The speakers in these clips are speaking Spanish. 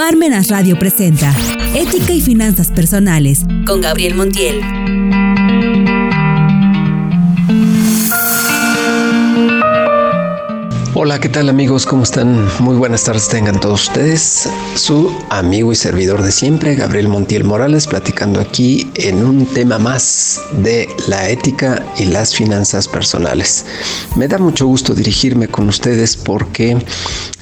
Parmenas Radio presenta Ética y Finanzas Personales con Gabriel Montiel. Hola, ¿qué tal amigos? ¿Cómo están? Muy buenas tardes tengan todos ustedes. Su amigo y servidor de siempre, Gabriel Montiel Morales, platicando aquí en un tema más de la ética y las finanzas personales. Me da mucho gusto dirigirme con ustedes porque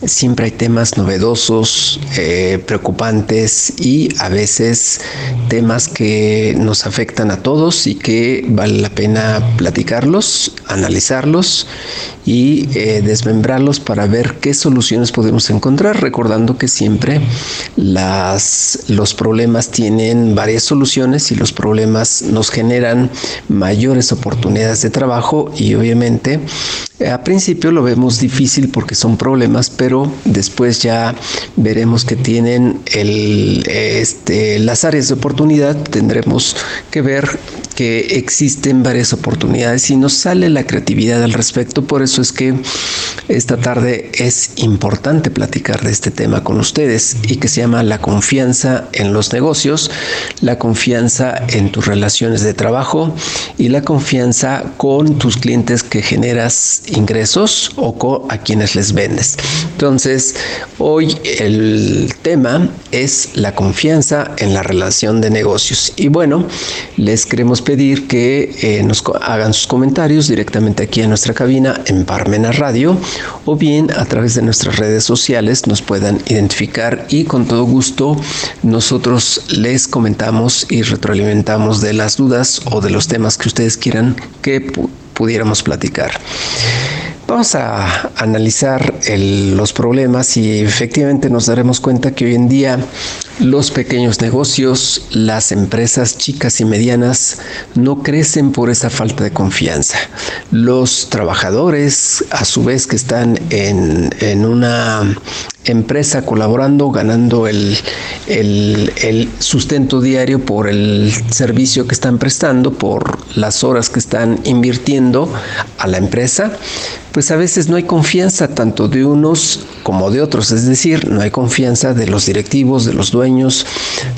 siempre hay temas novedosos, eh, preocupantes y a veces temas que nos afectan a todos y que vale la pena platicarlos, analizarlos y eh, para ver qué soluciones podemos encontrar, recordando que siempre las, los problemas tienen varias soluciones y los problemas nos generan mayores oportunidades de trabajo y obviamente a principio lo vemos difícil porque son problemas, pero después ya veremos que tienen el, este, las áreas de oportunidad, tendremos que ver que existen varias oportunidades y nos sale la creatividad al respecto. Por eso es que esta tarde es importante platicar de este tema con ustedes y que se llama la confianza en los negocios, la confianza en tus relaciones de trabajo y la confianza con tus clientes que generas ingresos o a quienes les vendes. Entonces, hoy el tema es la confianza en la relación de negocios. Y bueno, les queremos pedir que eh, nos hagan sus comentarios directamente aquí en nuestra cabina en Parmena Radio o bien a través de nuestras redes sociales nos puedan identificar y con todo gusto nosotros les comentamos y retroalimentamos de las dudas o de los temas que ustedes quieran que pudiéramos platicar. Vamos a analizar los problemas y efectivamente nos daremos cuenta que hoy en día los pequeños negocios, las empresas chicas y medianas no crecen por esa falta de confianza. Los trabajadores, a su vez que están en, en una empresa colaborando, ganando el, el, sustento diario por el servicio que están prestando, por las horas que están invirtiendo a la empresa, pues a veces no hay confianza tanto de unos como de otros, es decir, no hay confianza de los directivos, de los dueños,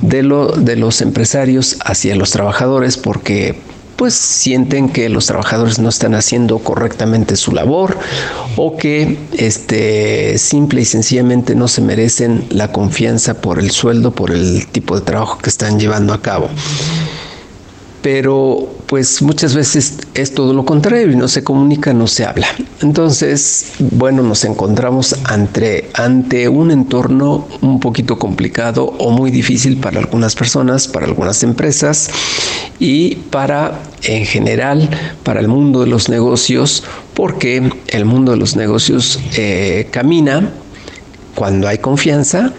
de, lo, de los empresarios hacia los trabajadores, porque pues sienten que los trabajadores no están haciendo correctamente su labor o que este simple y sencillamente no se merecen la confianza por el sueldo, por el tipo de trabajo que están llevando a cabo. Pero pues muchas veces es todo lo contrario y no se comunica, no se habla. Entonces, bueno, nos encontramos ante, un entorno un poquito complicado o muy difícil para algunas personas, para algunas empresas y para, en general, para el mundo de los negocios, porque el mundo de los negocios eh, camina cuando hay confianza,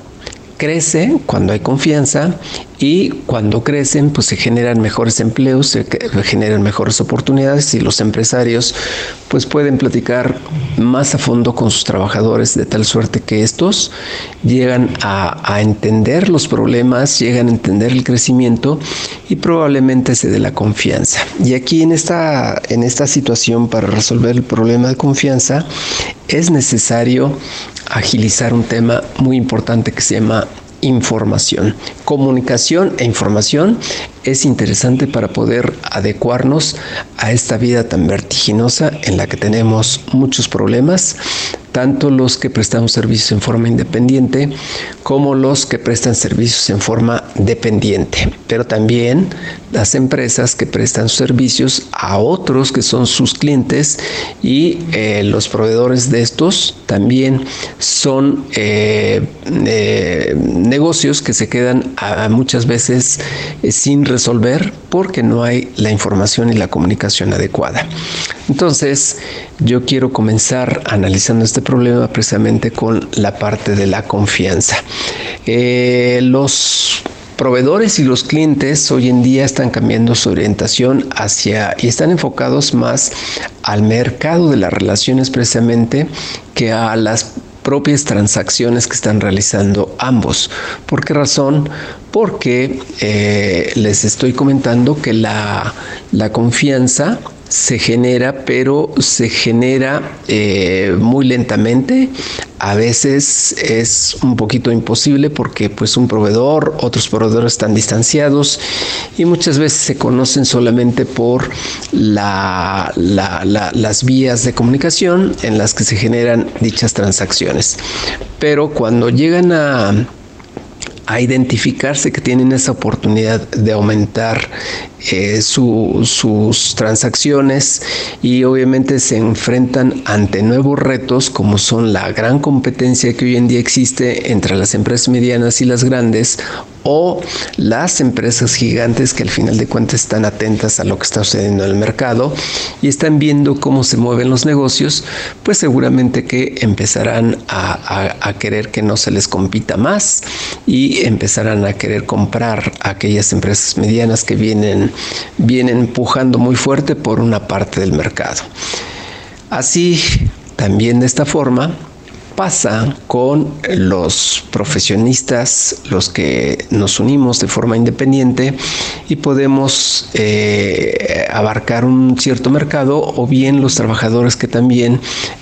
crece cuando hay confianza y cuando crecen pues se generan mejores empleos, se generan mejores oportunidades y los empresarios pues pueden platicar más a fondo con sus trabajadores de tal suerte que estos llegan a, entender los problemas, llegan a entender el crecimiento y probablemente se dé la confianza. Y aquí en esta, en esta situación para resolver el problema de confianza es necesario agilizar un tema muy importante que se llama información. Comunicación e información es interesante para poder adecuarnos a esta vida tan vertiginosa en la que tenemos muchos problemas, tanto los que prestamos servicios en forma independiente como los que prestan servicios en forma dependiente, pero también las empresas que prestan servicios a otros que son sus clientes y eh, los proveedores de estos también son eh, eh, negocios que se quedan muchas veces sin resolver porque no hay la información y la comunicación adecuada. Entonces, yo quiero comenzar analizando este problema precisamente con la parte de la confianza. Eh, los proveedores y los clientes hoy en día están cambiando su orientación hacia y están enfocados más al mercado de las relaciones precisamente que a las propias transacciones que están realizando ambos. ¿Por qué razón? Porque eh, les estoy comentando que la, la confianza se genera, pero se genera eh, muy lentamente. A veces es un poquito imposible porque pues un proveedor, otros proveedores están distanciados y muchas veces se conocen solamente por las vías de comunicación en las que se generan dichas transacciones. Pero cuando llegan a a identificarse que tienen esa oportunidad de aumentar eh, sus transacciones y obviamente se enfrentan ante nuevos retos como son la gran competencia que hoy en día existe entre las empresas medianas y las grandes o las empresas gigantes que al final de cuentas están atentas a lo que está sucediendo en el mercado y están viendo cómo se mueven los negocios, pues seguramente que empezarán a, a querer que no se les compita más y empezarán a querer comprar aquellas empresas medianas que vienen, vienen empujando muy fuerte por una parte del mercado. Así, también de esta forma, pasa con los profesionistas, los que nos unimos de forma independiente y podemos eh, abarcar un cierto mercado o bien los trabajadores que también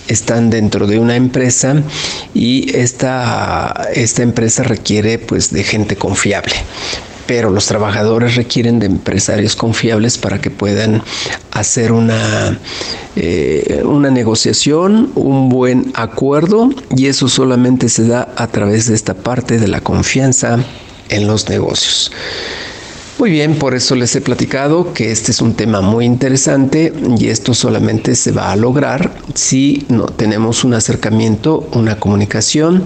están dentro de una empresa y esta, esta empresa requiere pues de gente confiable pero los trabajadores requieren de empresarios confiables para que puedan hacer una, eh, una negociación, un buen acuerdo y eso solamente se da a través de esta parte de la confianza en los negocios. Muy bien, por eso les he platicado que este es un tema muy interesante y esto solamente se va a lograr si no tenemos un acercamiento, una comunicación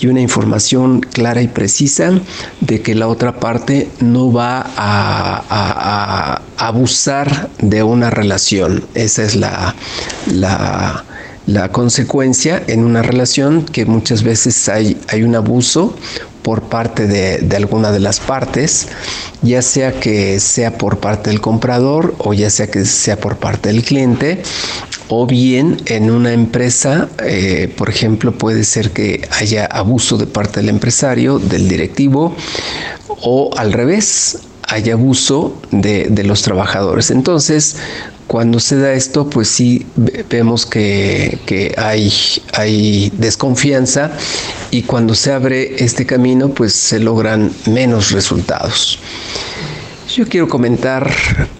y una información clara y precisa de que la otra parte no va a, abusar de una relación. Esa es la, la la consecuencia en una relación que muchas veces hay, hay un abuso por parte de, alguna de las partes, ya sea que sea por parte del comprador o ya sea que sea por parte del cliente, o bien en una empresa, eh, por ejemplo, puede ser que haya abuso de parte del empresario, del directivo, o al revés, hay abuso de, de, los trabajadores. Entonces, cuando se da esto, pues sí vemos que, hay, desconfianza y cuando se abre este camino, pues se logran menos resultados. Yo quiero comentar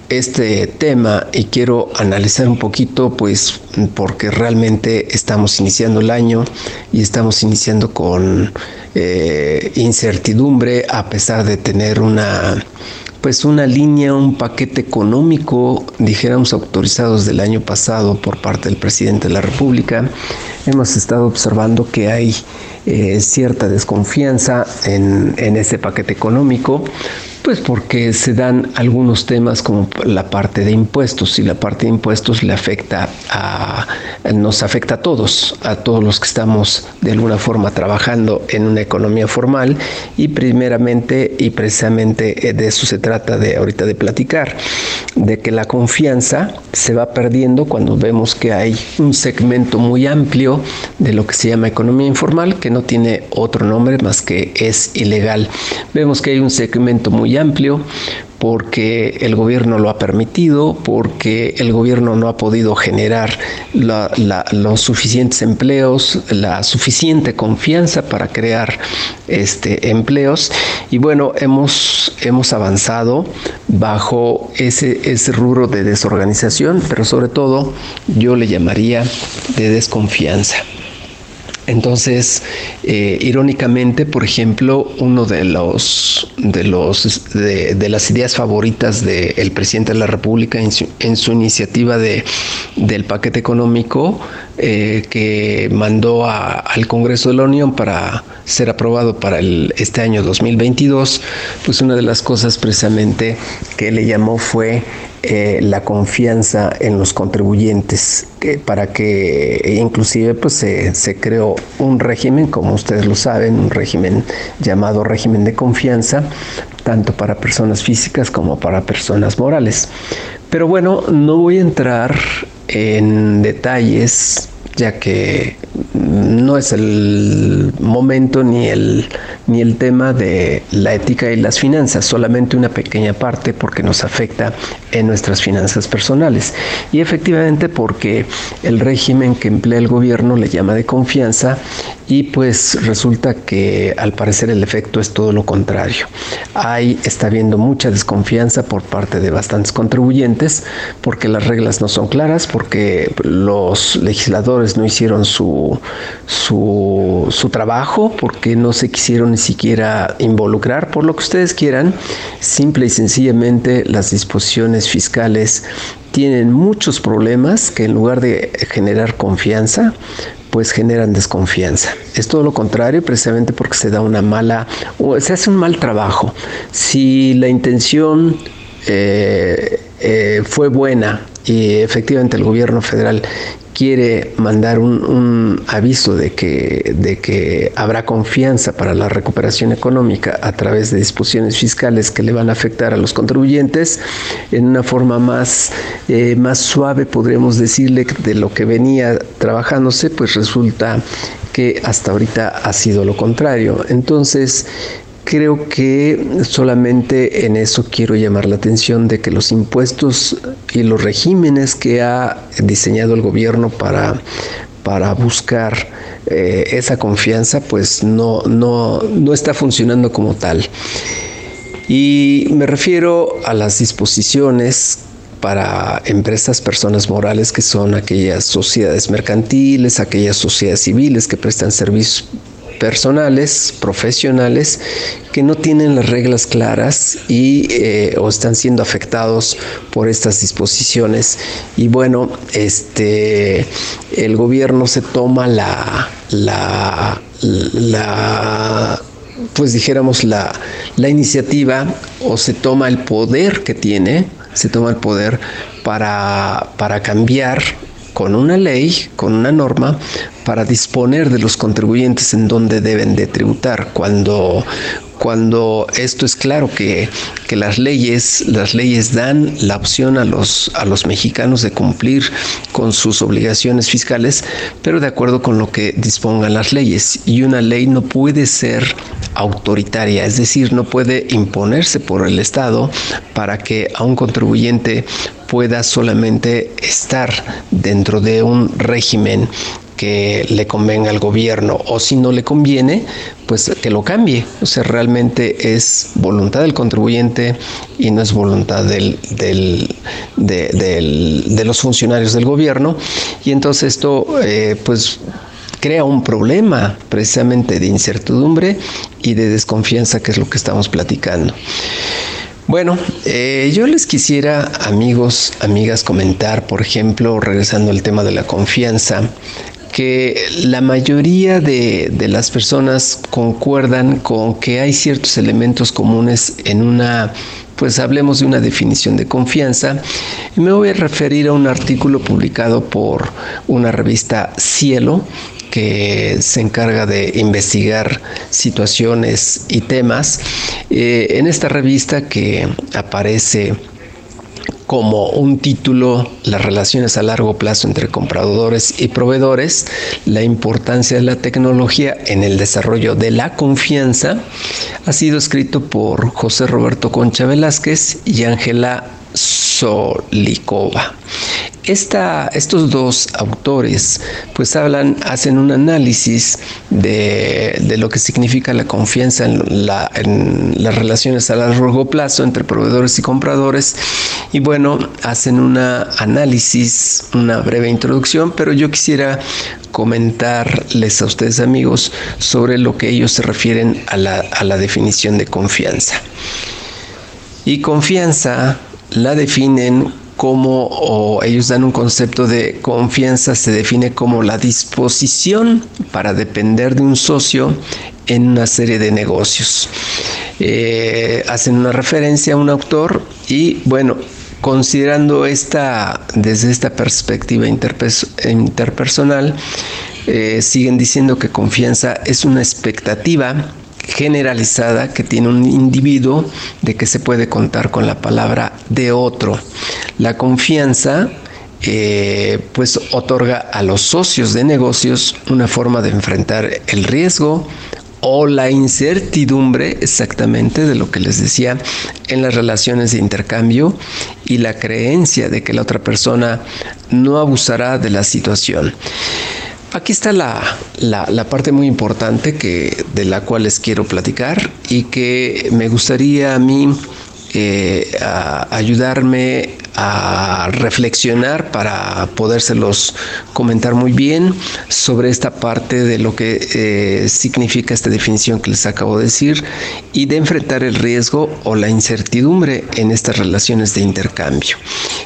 este tema y quiero analizar un poquito, pues, porque realmente estamos iniciando el año y estamos iniciando con eh, incertidumbre a pesar de tener una pues una línea, un paquete económico, dijéramos, autorizados del año pasado por parte del presidente de la República. Hemos estado observando que hay eh, cierta desconfianza en, en ese paquete económico pues porque se dan algunos temas como la parte de impuestos y la parte de impuestos le afecta a, nos afecta a todos, a todos los que estamos de alguna forma trabajando en una economía formal y primeramente y precisamente eh, de eso se trata de ahorita de platicar, de que la confianza se va perdiendo cuando vemos que hay un segmento muy amplio de lo que se llama economía informal que no tiene otro nombre más que es ilegal. Vemos que hay un segmento muy amplio porque el gobierno lo ha permitido, porque el gobierno no ha podido generar los suficientes empleos, la suficiente confianza para crear este, empleos. Y bueno, hemos, hemos avanzado bajo ese, ese rubro de desorganización, pero sobre todo yo le llamaría de desconfianza. Entonces, eh, irónicamente, por ejemplo, uno de los de los de, las ideas favoritas del presidente de la República en su, iniciativa de, del paquete económico eh, que mandó al Congreso de la Unión para ser aprobado para el, este año 2022, pues una de las cosas precisamente que le llamó fue eh, la confianza en los contribuyentes para que inclusive pues se, creó un régimen, como ustedes lo saben, un régimen llamado régimen de confianza, tanto para personas físicas como para personas morales. Pero bueno, no voy a entrar en detalles ya que no es el momento ni el, ni el tema de la ética y las finanzas, solamente una pequeña parte porque nos afecta en nuestras finanzas personales. Y efectivamente porque el régimen que emplea el gobierno le llama de confianza y pues resulta que al parecer el efecto es todo lo contrario. Hay, está habiendo mucha desconfianza por parte de bastantes contribuyentes porque las reglas no son claras, porque los legisladores no hicieron su, su, su trabajo, porque no se quisieron ni siquiera involucrar, por lo que ustedes quieran, simple y sencillamente las disposiciones fiscales tienen muchos problemas que en lugar de generar confianza, pues generan desconfianza. Es todo lo contrario, precisamente porque se da una mala, o se hace un mal trabajo. Si la intención eh, eh, fue buena y efectivamente el gobierno federal quiere mandar un, aviso de que, de que habrá confianza para la recuperación económica a través de disposiciones fiscales que le van a afectar a los contribuyentes en una forma más, eh, más suave, podríamos decirle, de lo que venía trabajándose, pues resulta que hasta ahorita ha sido lo contrario. Entonces, Creo que solamente en eso quiero llamar la atención de que los impuestos y los regímenes que ha diseñado el gobierno para, para buscar eh, esa confianza, pues no, no, no está funcionando como tal. Y me refiero a las disposiciones para empresas, personas morales, que son aquellas sociedades mercantiles, aquellas sociedades civiles que prestan servicios personales, profesionales, que no tienen las reglas claras y eh, o están siendo afectados por estas disposiciones. Y bueno, este el gobierno se toma la, la, la pues dijéramos la, la iniciativa o se toma el poder que tiene, se toma el poder para, para cambiar con una ley, con una norma, para disponer de los contribuyentes en donde deben de tributar. Cuando, cuando esto es claro que, que, las leyes, las leyes dan la opción a los, a los mexicanos de cumplir con sus obligaciones fiscales, pero de acuerdo con lo que dispongan las leyes. Y una ley no puede ser autoritaria, es decir, no puede imponerse por el Estado para que a un contribuyente pueda solamente estar dentro de un régimen que le convenga al gobierno o si no le conviene, pues que lo cambie. O sea, realmente es voluntad del contribuyente y no es voluntad del, de, los funcionarios del gobierno. Y entonces esto, eh, pues crea un problema precisamente de incertidumbre y de desconfianza, que es lo que estamos platicando. Bueno, eh, yo les quisiera, amigos, amigas, comentar, por ejemplo, regresando al tema de la confianza, que la mayoría de, de, las personas concuerdan con que hay ciertos elementos comunes en una, pues hablemos de una definición de confianza. Y me voy a referir a un artículo publicado por una revista Cielo, que se encarga de investigar situaciones y temas. Eh, en esta revista que aparece como un título las relaciones a largo plazo entre compradores y proveedores, la importancia de la tecnología en el desarrollo de la confianza, ha sido escrito por José Roberto Concha Velázquez y Ángela Solikova estos dos autores pues hablan, hacen un análisis de, lo que significa la confianza en, las relaciones a largo plazo entre proveedores y compradores y bueno, hacen un análisis, una breve introducción, pero yo quisiera comentarles a ustedes amigos sobre lo que ellos se refieren a la, a la definición de confianza. Y confianza la definen como o ellos dan un concepto de confianza, se define como la disposición para depender de un socio en una serie de negocios. Eh, hacen una referencia a un autor y bueno, considerando esta desde esta perspectiva interpersonal, eh, siguen diciendo que confianza es una expectativa generalizada que tiene un individuo de que se puede contar con la palabra de otro. La confianza eh, pues otorga a los socios de negocios una forma de enfrentar el riesgo o la incertidumbre exactamente de lo que les decía en las relaciones de intercambio y la creencia de que la otra persona no abusará de la situación. Aquí está la, parte muy importante que, de la cual les quiero platicar y que me gustaría a mí eh, ayudarme a reflexionar para podérselos comentar muy bien sobre esta parte de lo que eh, significa esta definición que les acabo de decir y de enfrentar el riesgo o la incertidumbre en estas relaciones de intercambio.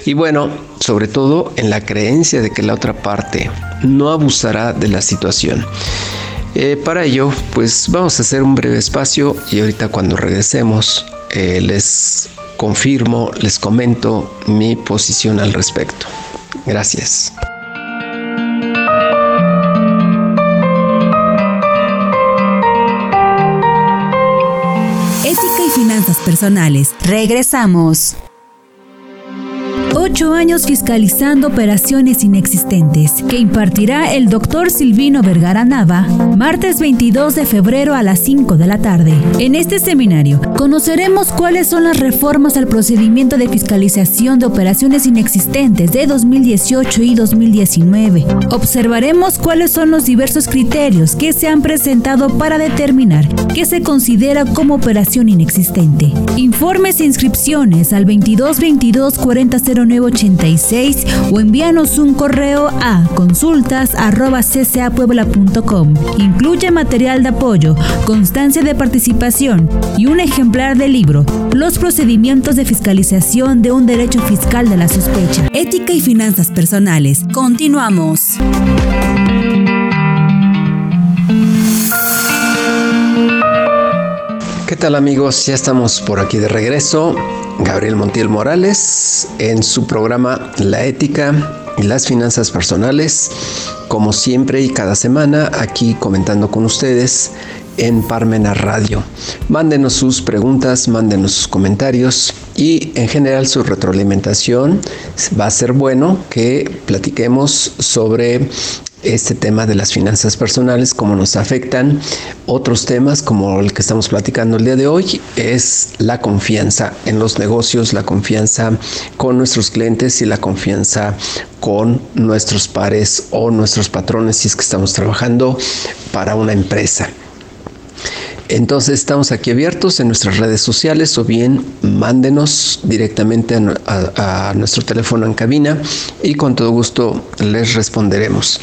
Y bueno, sobre todo en la creencia de que la otra parte no abusará de la situación. Eh, para ello, pues vamos a hacer un breve espacio y ahorita cuando regresemos eh, les confirmo, les comento mi posición al respecto. Gracias. Ética y finanzas personales. Regresamos. Ocho años fiscalizando operaciones inexistentes, que impartirá el doctor Silvino Vergara Nava, martes 22 de febrero a las 5 de la tarde. En este seminario, conoceremos cuáles son las reformas al procedimiento de fiscalización de operaciones inexistentes de 2018 y 2019. Observaremos cuáles son los diversos criterios que se han presentado para determinar qué se considera como operación inexistente. Informes e inscripciones al 2222 4009 86 o envíanos un correo a consultas.ccapuebla.com. Incluye material de apoyo, constancia de participación y un ejemplar del libro Los procedimientos de fiscalización de un derecho fiscal de la sospecha. Ética y finanzas personales. Continuamos. ¿Qué tal amigos? Ya estamos por aquí de regreso. Gabriel Montiel Morales en su programa La ética y las finanzas personales, como siempre y cada semana aquí comentando con ustedes en Parmena Radio. Mándenos sus preguntas, mándenos sus comentarios y en general su retroalimentación. Va a ser bueno que platiquemos sobre este tema de las finanzas personales, cómo nos afectan. Otros temas, como el que estamos platicando el día de hoy, es la confianza en los negocios, la confianza con nuestros clientes y la confianza con nuestros pares o nuestros patrones si es que estamos trabajando para una empresa. Entonces estamos aquí abiertos en nuestras redes sociales o bien mándenos directamente a, nuestro teléfono en cabina y con todo gusto les responderemos.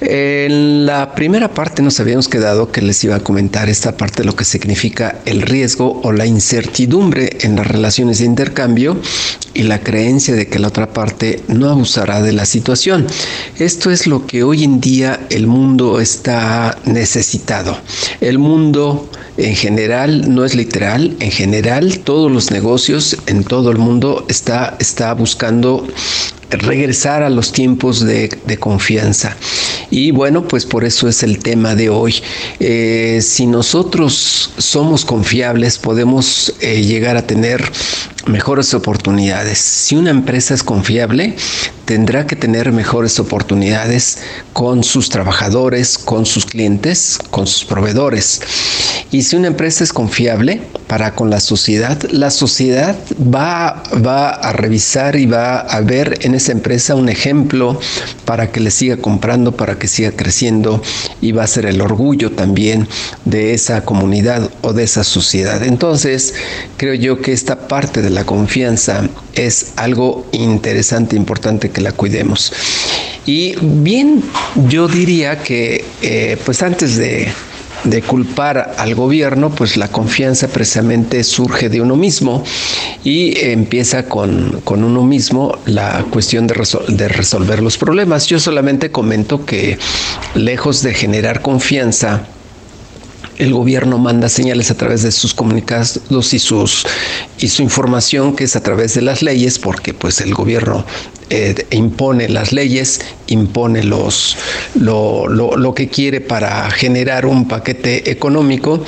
En la primera parte nos habíamos quedado que les iba a comentar esta parte de lo que significa el riesgo o la incertidumbre en las relaciones de intercambio y la creencia de que la otra parte no abusará de la situación. Esto es lo que hoy en día el mundo está necesitado. El mundo en general, no es literal, en general todos los negocios en todo el mundo está, está buscando regresar a los tiempos de, confianza. Y bueno, pues por eso es el tema de hoy. Eh, si nosotros somos confiables, podemos eh, llegar a tener mejores oportunidades. Si una empresa es confiable, tendrá que tener mejores oportunidades con sus trabajadores, con sus clientes, con sus proveedores. Y si una empresa es confiable para con la sociedad, la sociedad va, va a revisar y va a ver en esa empresa un ejemplo para que le siga comprando, para que siga creciendo y va a ser el orgullo también de esa comunidad o de esa sociedad. Entonces, creo yo que esta parte de la confianza es algo interesante, importante que la cuidemos. Y bien, yo diría que eh, pues antes de, culpar al gobierno, pues la confianza precisamente surge de uno mismo y empieza con, uno mismo la cuestión de, de, resolver los problemas. Yo solamente comento que lejos de generar confianza, el gobierno manda señales a través de sus comunicados y sus y su información que es a través de las leyes porque pues el gobierno eh, impone las leyes impone los lo, lo, lo, que quiere para generar un paquete económico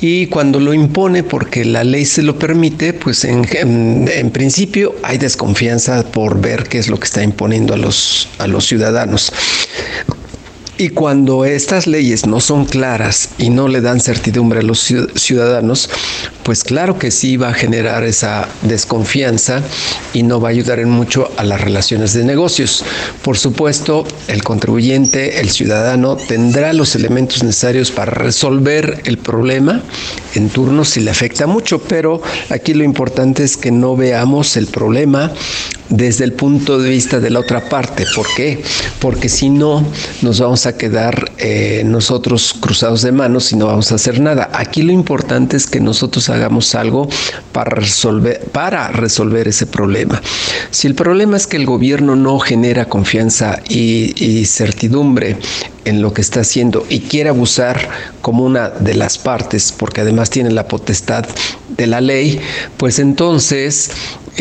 Y cuando lo impone porque la ley se lo permite, pues en, en, principio hay desconfianza por ver qué es lo que está imponiendo a los, a los ciudadanos. Y cuando estas leyes no son claras y no le dan certidumbre a los ciudadanos, pues claro que sí va a generar esa desconfianza y no va a ayudar en mucho a las relaciones de negocios. Por supuesto, el contribuyente, el ciudadano, tendrá los elementos necesarios para resolver el problema en turno si le afecta mucho, pero aquí lo importante es que no veamos el problema desde el punto de vista de la otra parte. ¿Por qué? Porque si no, nos vamos a quedar eh, nosotros cruzados de manos y no vamos a hacer nada. Aquí lo importante es que nosotros hagamos algo para resolver, para resolver ese problema. Si el problema es que el gobierno no genera confianza y, y certidumbre en lo que está haciendo y quiere abusar como una de las partes, porque además tiene la potestad de la ley, pues entonces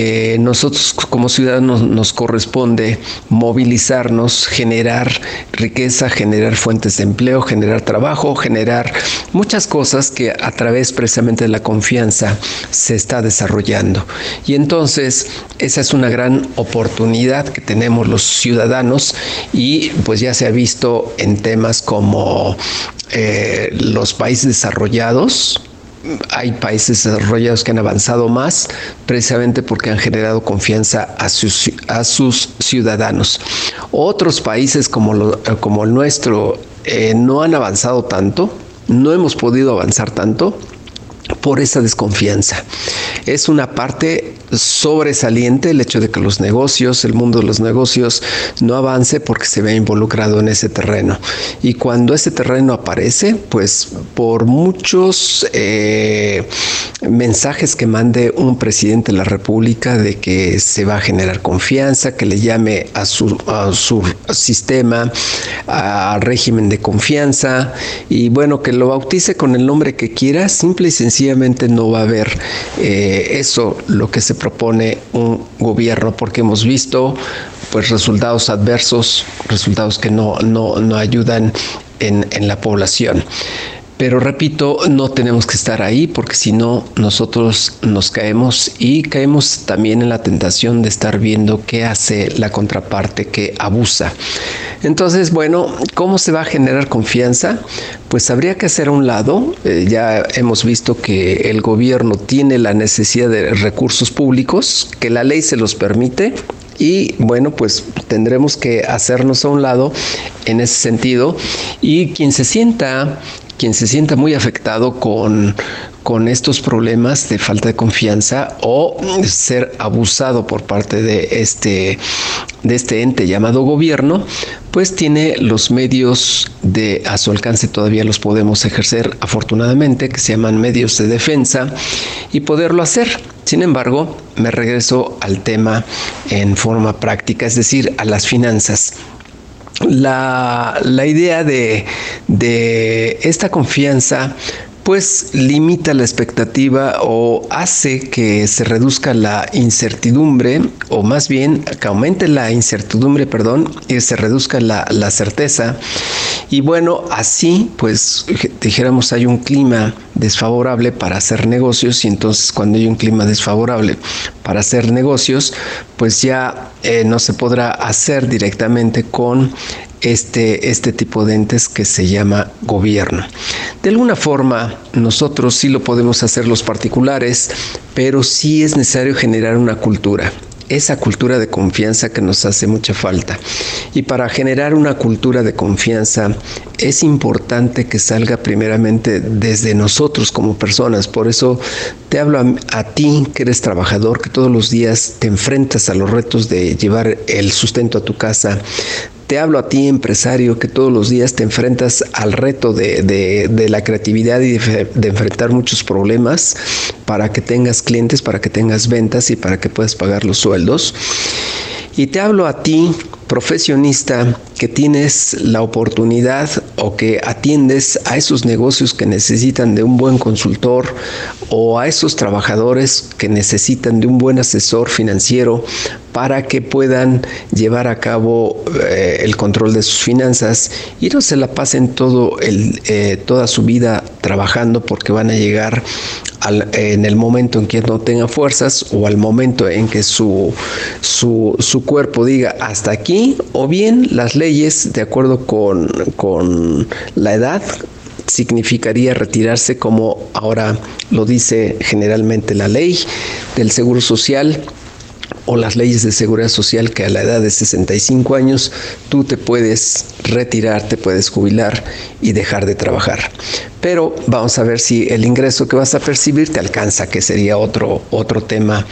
eh, nosotros como ciudadanos nos corresponde movilizarnos, generar riqueza, generar fuentes de empleo, generar trabajo, generar muchas cosas que a través precisamente de la confianza se está desarrollando. Y entonces esa es una gran oportunidad que tenemos los ciudadanos y pues ya se ha visto en temas como eh, los países desarrollados, hay países desarrollados que han avanzado más precisamente porque han generado confianza a sus, a sus ciudadanos. Otros países como, como el nuestro eh, no han avanzado tanto, no hemos podido avanzar tanto por esa desconfianza. Es una parte sobresaliente el hecho de que los negocios, el mundo de los negocios no avance porque se ve involucrado en ese terreno. Y cuando ese terreno aparece, pues por muchos eh, mensajes que mande un presidente de la República de que se va a generar confianza, que le llame a su, a su sistema, al régimen de confianza, y bueno, que lo bautice con el nombre que quiera, simple y sencillamente no va a haber eh, eso lo que se propone un gobierno, porque hemos visto pues resultados adversos, resultados que no, no, no ayudan en, en la población. Pero repito, no tenemos que estar ahí porque si no, nosotros nos caemos y caemos también en la tentación de estar viendo qué hace la contraparte que abusa. Entonces, bueno, ¿cómo se va a generar confianza? Pues habría que hacer a un lado, eh, ya hemos visto que el gobierno tiene la necesidad de recursos públicos, que la ley se los permite, y bueno, pues tendremos que hacernos a un lado en ese sentido y quien se sienta quien se sienta muy afectado con, con estos problemas de falta de confianza o ser abusado por parte de este, de este ente llamado gobierno, pues tiene los medios de a su alcance todavía los podemos ejercer afortunadamente que se llaman medios de defensa y poderlo hacer. Sin embargo, me regreso al tema en forma práctica, es decir, a las finanzas la, idea de, de esta confianza pues limita la expectativa o hace que se reduzca la incertidumbre, o más bien que aumente la incertidumbre, perdón, y se reduzca la, la certeza. Y bueno, así pues dijéramos hay un clima desfavorable para hacer negocios y entonces cuando hay un clima desfavorable para hacer negocios, pues ya eh, no se podrá hacer directamente con este, este tipo de entes que se llama gobierno. De alguna forma, nosotros sí lo podemos hacer los particulares, pero sí es necesario generar una cultura esa cultura de confianza que nos hace mucha falta. Y para generar una cultura de confianza es importante que salga primeramente desde nosotros como personas. Por eso te hablo a, ti que eres trabajador, que todos los días te enfrentas a los retos de llevar el sustento a tu casa, te hablo a ti, empresario, que todos los días te enfrentas al reto de, la creatividad y de, enfrentar muchos problemas para que tengas clientes, para que tengas ventas y para que puedas pagar los sueldos. Y te hablo a ti profesionista que tienes la oportunidad o que atiendes a esos negocios que necesitan de un buen consultor o a esos trabajadores que necesitan de un buen asesor financiero para que puedan llevar a cabo eh, el control de sus finanzas y no se la pasen todo el, eh, toda su vida trabajando porque van a llegar en el momento en que no tenga fuerzas o al momento en que su, su, cuerpo diga hasta aquí, o bien las leyes, de acuerdo con, con la edad, significaría retirarse como ahora lo dice generalmente la ley del Seguro Social o las leyes de seguridad social que a la edad de 65 años tú te puedes retirar, te puedes jubilar y dejar de trabajar. Pero vamos a ver si el ingreso que vas a percibir te alcanza, que sería otro, otro tema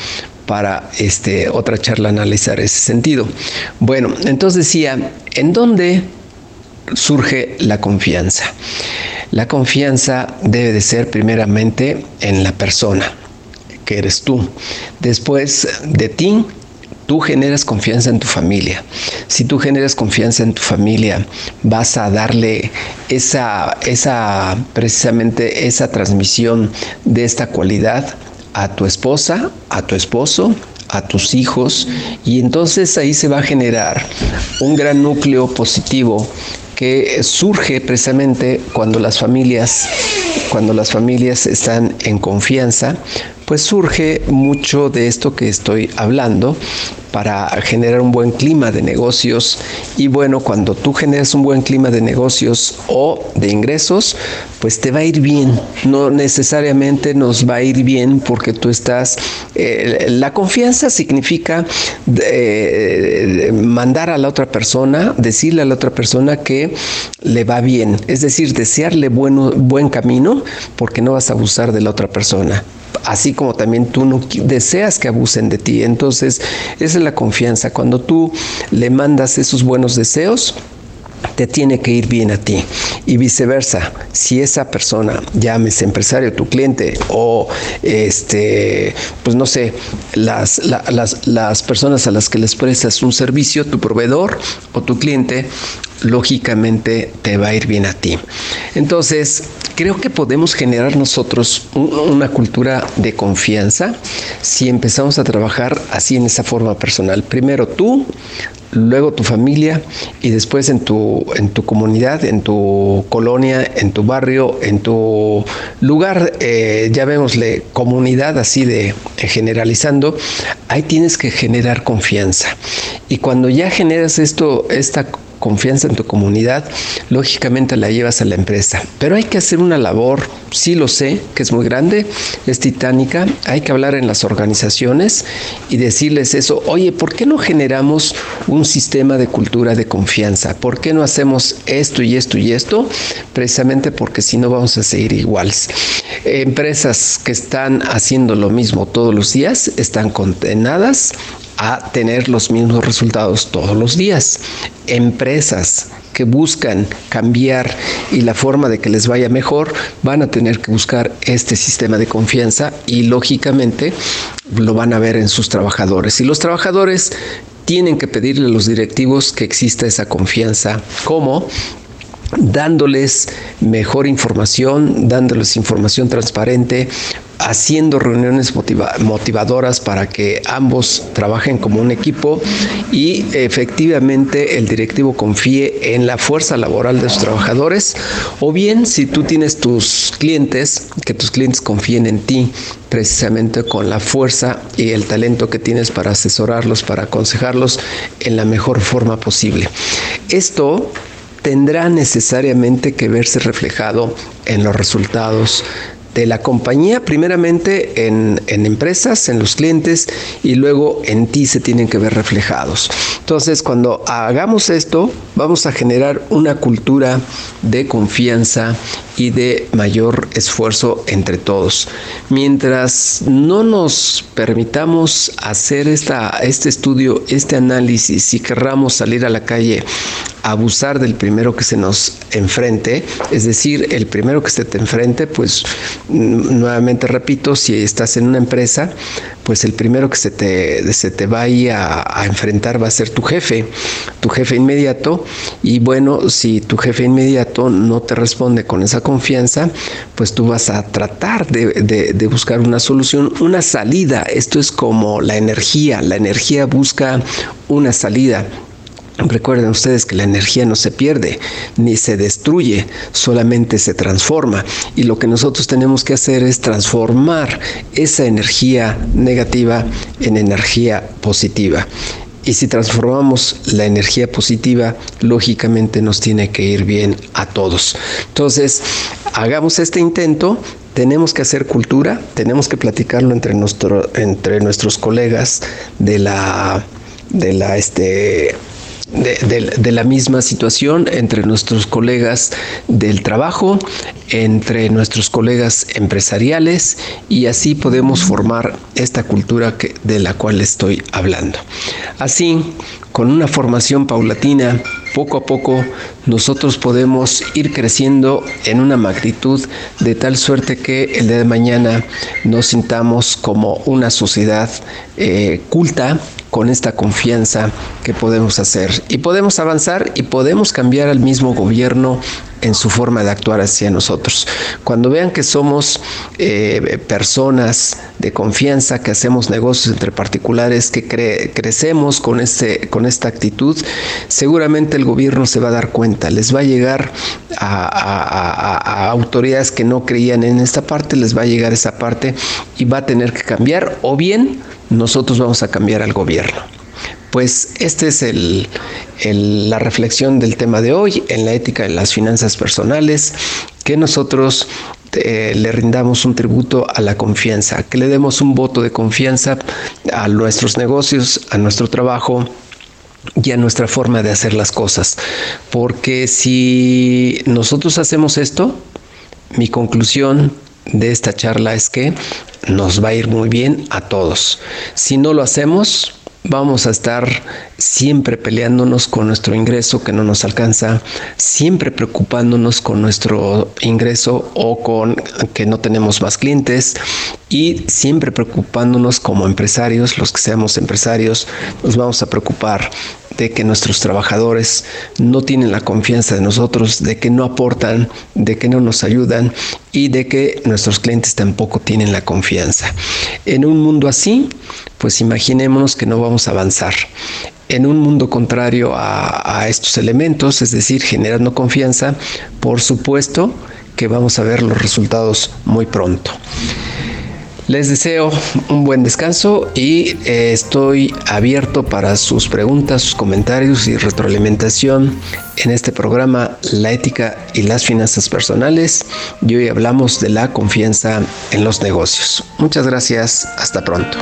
para este, otra charla analizar ese sentido. Bueno, entonces decía, ¿en dónde surge la confianza? La confianza debe de ser primeramente en la persona que eres tú. Después de ti, tú generas confianza en tu familia. Si tú generas confianza en tu familia, vas a darle esa, esa, precisamente esa transmisión de esta cualidad a tu esposa, a tu esposo, a tus hijos y entonces ahí se va a generar un gran núcleo positivo que surge precisamente cuando las familias cuando las familias están en confianza, pues surge mucho de esto que estoy hablando para generar un buen clima de negocios. Y bueno, cuando tú generas un buen clima de negocios o de ingresos, pues te va a ir bien. No necesariamente nos va a ir bien porque tú estás... Eh, la confianza significa eh, mandar a la otra persona, decirle a la otra persona que le va bien, es decir, desearle bueno, buen camino porque no vas a abusar de la otra persona así como también tú no deseas que abusen de ti. Entonces, esa es la confianza. Cuando tú le mandas esos buenos deseos, te tiene que ir bien a ti. Y viceversa, si esa persona, llámese empresario, tu cliente, o este, pues no sé, las, las, las personas a las que les prestas un servicio, tu proveedor o tu cliente, lógicamente te va a ir bien a ti. Entonces, creo que podemos generar nosotros una cultura de confianza si empezamos a trabajar así en esa forma personal. Primero tú, luego tu familia y después en tu, en tu comunidad, en tu colonia, en tu barrio, en tu lugar, eh, ya vemosle comunidad así de generalizando, ahí tienes que generar confianza. Y cuando ya generas esto, esta confianza en tu comunidad, lógicamente la llevas a la empresa. Pero hay que hacer una labor, sí lo sé, que es muy grande, es titánica, hay que hablar en las organizaciones y decirles eso, oye, ¿por qué no generamos un sistema de cultura de confianza? ¿Por qué no hacemos esto y esto y esto? Precisamente porque si no vamos a seguir iguales. Empresas que están haciendo lo mismo todos los días están condenadas a tener los mismos resultados todos los días. Empresas que buscan cambiar y la forma de que les vaya mejor, van a tener que buscar este sistema de confianza y lógicamente lo van a ver en sus trabajadores. Y los trabajadores tienen que pedirle a los directivos que exista esa confianza. ¿Cómo? Dándoles mejor información, dándoles información transparente, haciendo reuniones motivadoras para que ambos trabajen como un equipo y efectivamente el directivo confíe en la fuerza laboral de sus trabajadores o bien si tú tienes tus clientes, que tus clientes confíen en ti precisamente con la fuerza y el talento que tienes para asesorarlos, para aconsejarlos en la mejor forma posible. Esto tendrá necesariamente que verse reflejado en los resultados de la compañía, primeramente en, empresas, en los clientes y luego en ti se tienen que ver reflejados. Entonces, cuando hagamos esto, vamos a generar una cultura de confianza y de mayor esfuerzo entre todos. Mientras no nos permitamos hacer esta, este estudio, este análisis y querramos salir a la calle abusar del primero que se nos enfrente, es decir, el primero que se te enfrente, pues nuevamente repito, si estás en una empresa, pues el primero que se te, se te va a, enfrentar va a ser tu jefe, tu jefe inmediato. Y bueno, si tu jefe inmediato no te responde con esa confianza, pues tú vas a tratar de, de buscar una solución, una salida. Esto es como la energía. La energía busca una salida. Recuerden ustedes que la energía no se pierde ni se destruye, solamente se transforma. Y lo que nosotros tenemos que hacer es transformar esa energía negativa en energía positiva. Y si transformamos la energía positiva, lógicamente nos tiene que ir bien a todos. Entonces, hagamos este intento, tenemos que hacer cultura, tenemos que platicarlo entre, entre nuestros colegas de la, de la este, de, la misma situación entre nuestros colegas del trabajo, entre nuestros colegas empresariales y así podemos formar esta cultura que, de la cual estoy hablando. Así, con una formación paulatina, poco a poco nosotros podemos ir creciendo en una magnitud de tal suerte que el día de mañana nos sintamos como una sociedad eh, culta, con esta confianza que podemos hacer. Y podemos avanzar y podemos cambiar al mismo gobierno en su forma de actuar hacia nosotros. Cuando vean que somos eh, personas de confianza, que hacemos negocios entre particulares, que crecemos con, este, con esta actitud, seguramente el gobierno se va a dar cuenta, les va a llegar a autoridades que no creían en esta parte, les va a llegar esa parte y va a tener que cambiar o bien nosotros vamos a cambiar al gobierno. Pues esta es la reflexión del tema de hoy en la ética de las finanzas personales, que nosotros eh, le rindamos un tributo a la confianza, que le demos un voto de confianza a nuestros negocios, a nuestro trabajo, y a nuestra forma de hacer las cosas. Porque si nosotros hacemos esto, mi conclusión de esta charla es que nos va a ir muy bien a todos. Si no lo hacemos, vamos a estar siempre peleándonos con nuestro ingreso que no nos alcanza, siempre preocupándonos con nuestro ingreso o con que no tenemos más clientes y siempre preocupándonos como empresarios, los que seamos empresarios, nos vamos a preocupar de que nuestros trabajadores no tienen la confianza de nosotros, de que no aportan, de que no nos ayudan y de que nuestros clientes tampoco tienen la confianza. En un mundo así, pues imaginémonos que no vamos a avanzar. En un mundo contrario a, a estos elementos, es decir, generando confianza, por supuesto que vamos a ver los resultados muy pronto. Les deseo un buen descanso y eh, estoy abierto para sus preguntas, sus comentarios y retroalimentación en este programa La ética y las finanzas personales. Y hoy hablamos de la confianza en los negocios. Muchas gracias. Hasta pronto.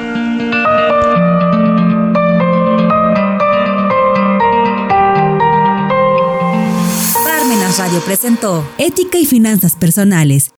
Radio presentó Ética y Finanzas Personales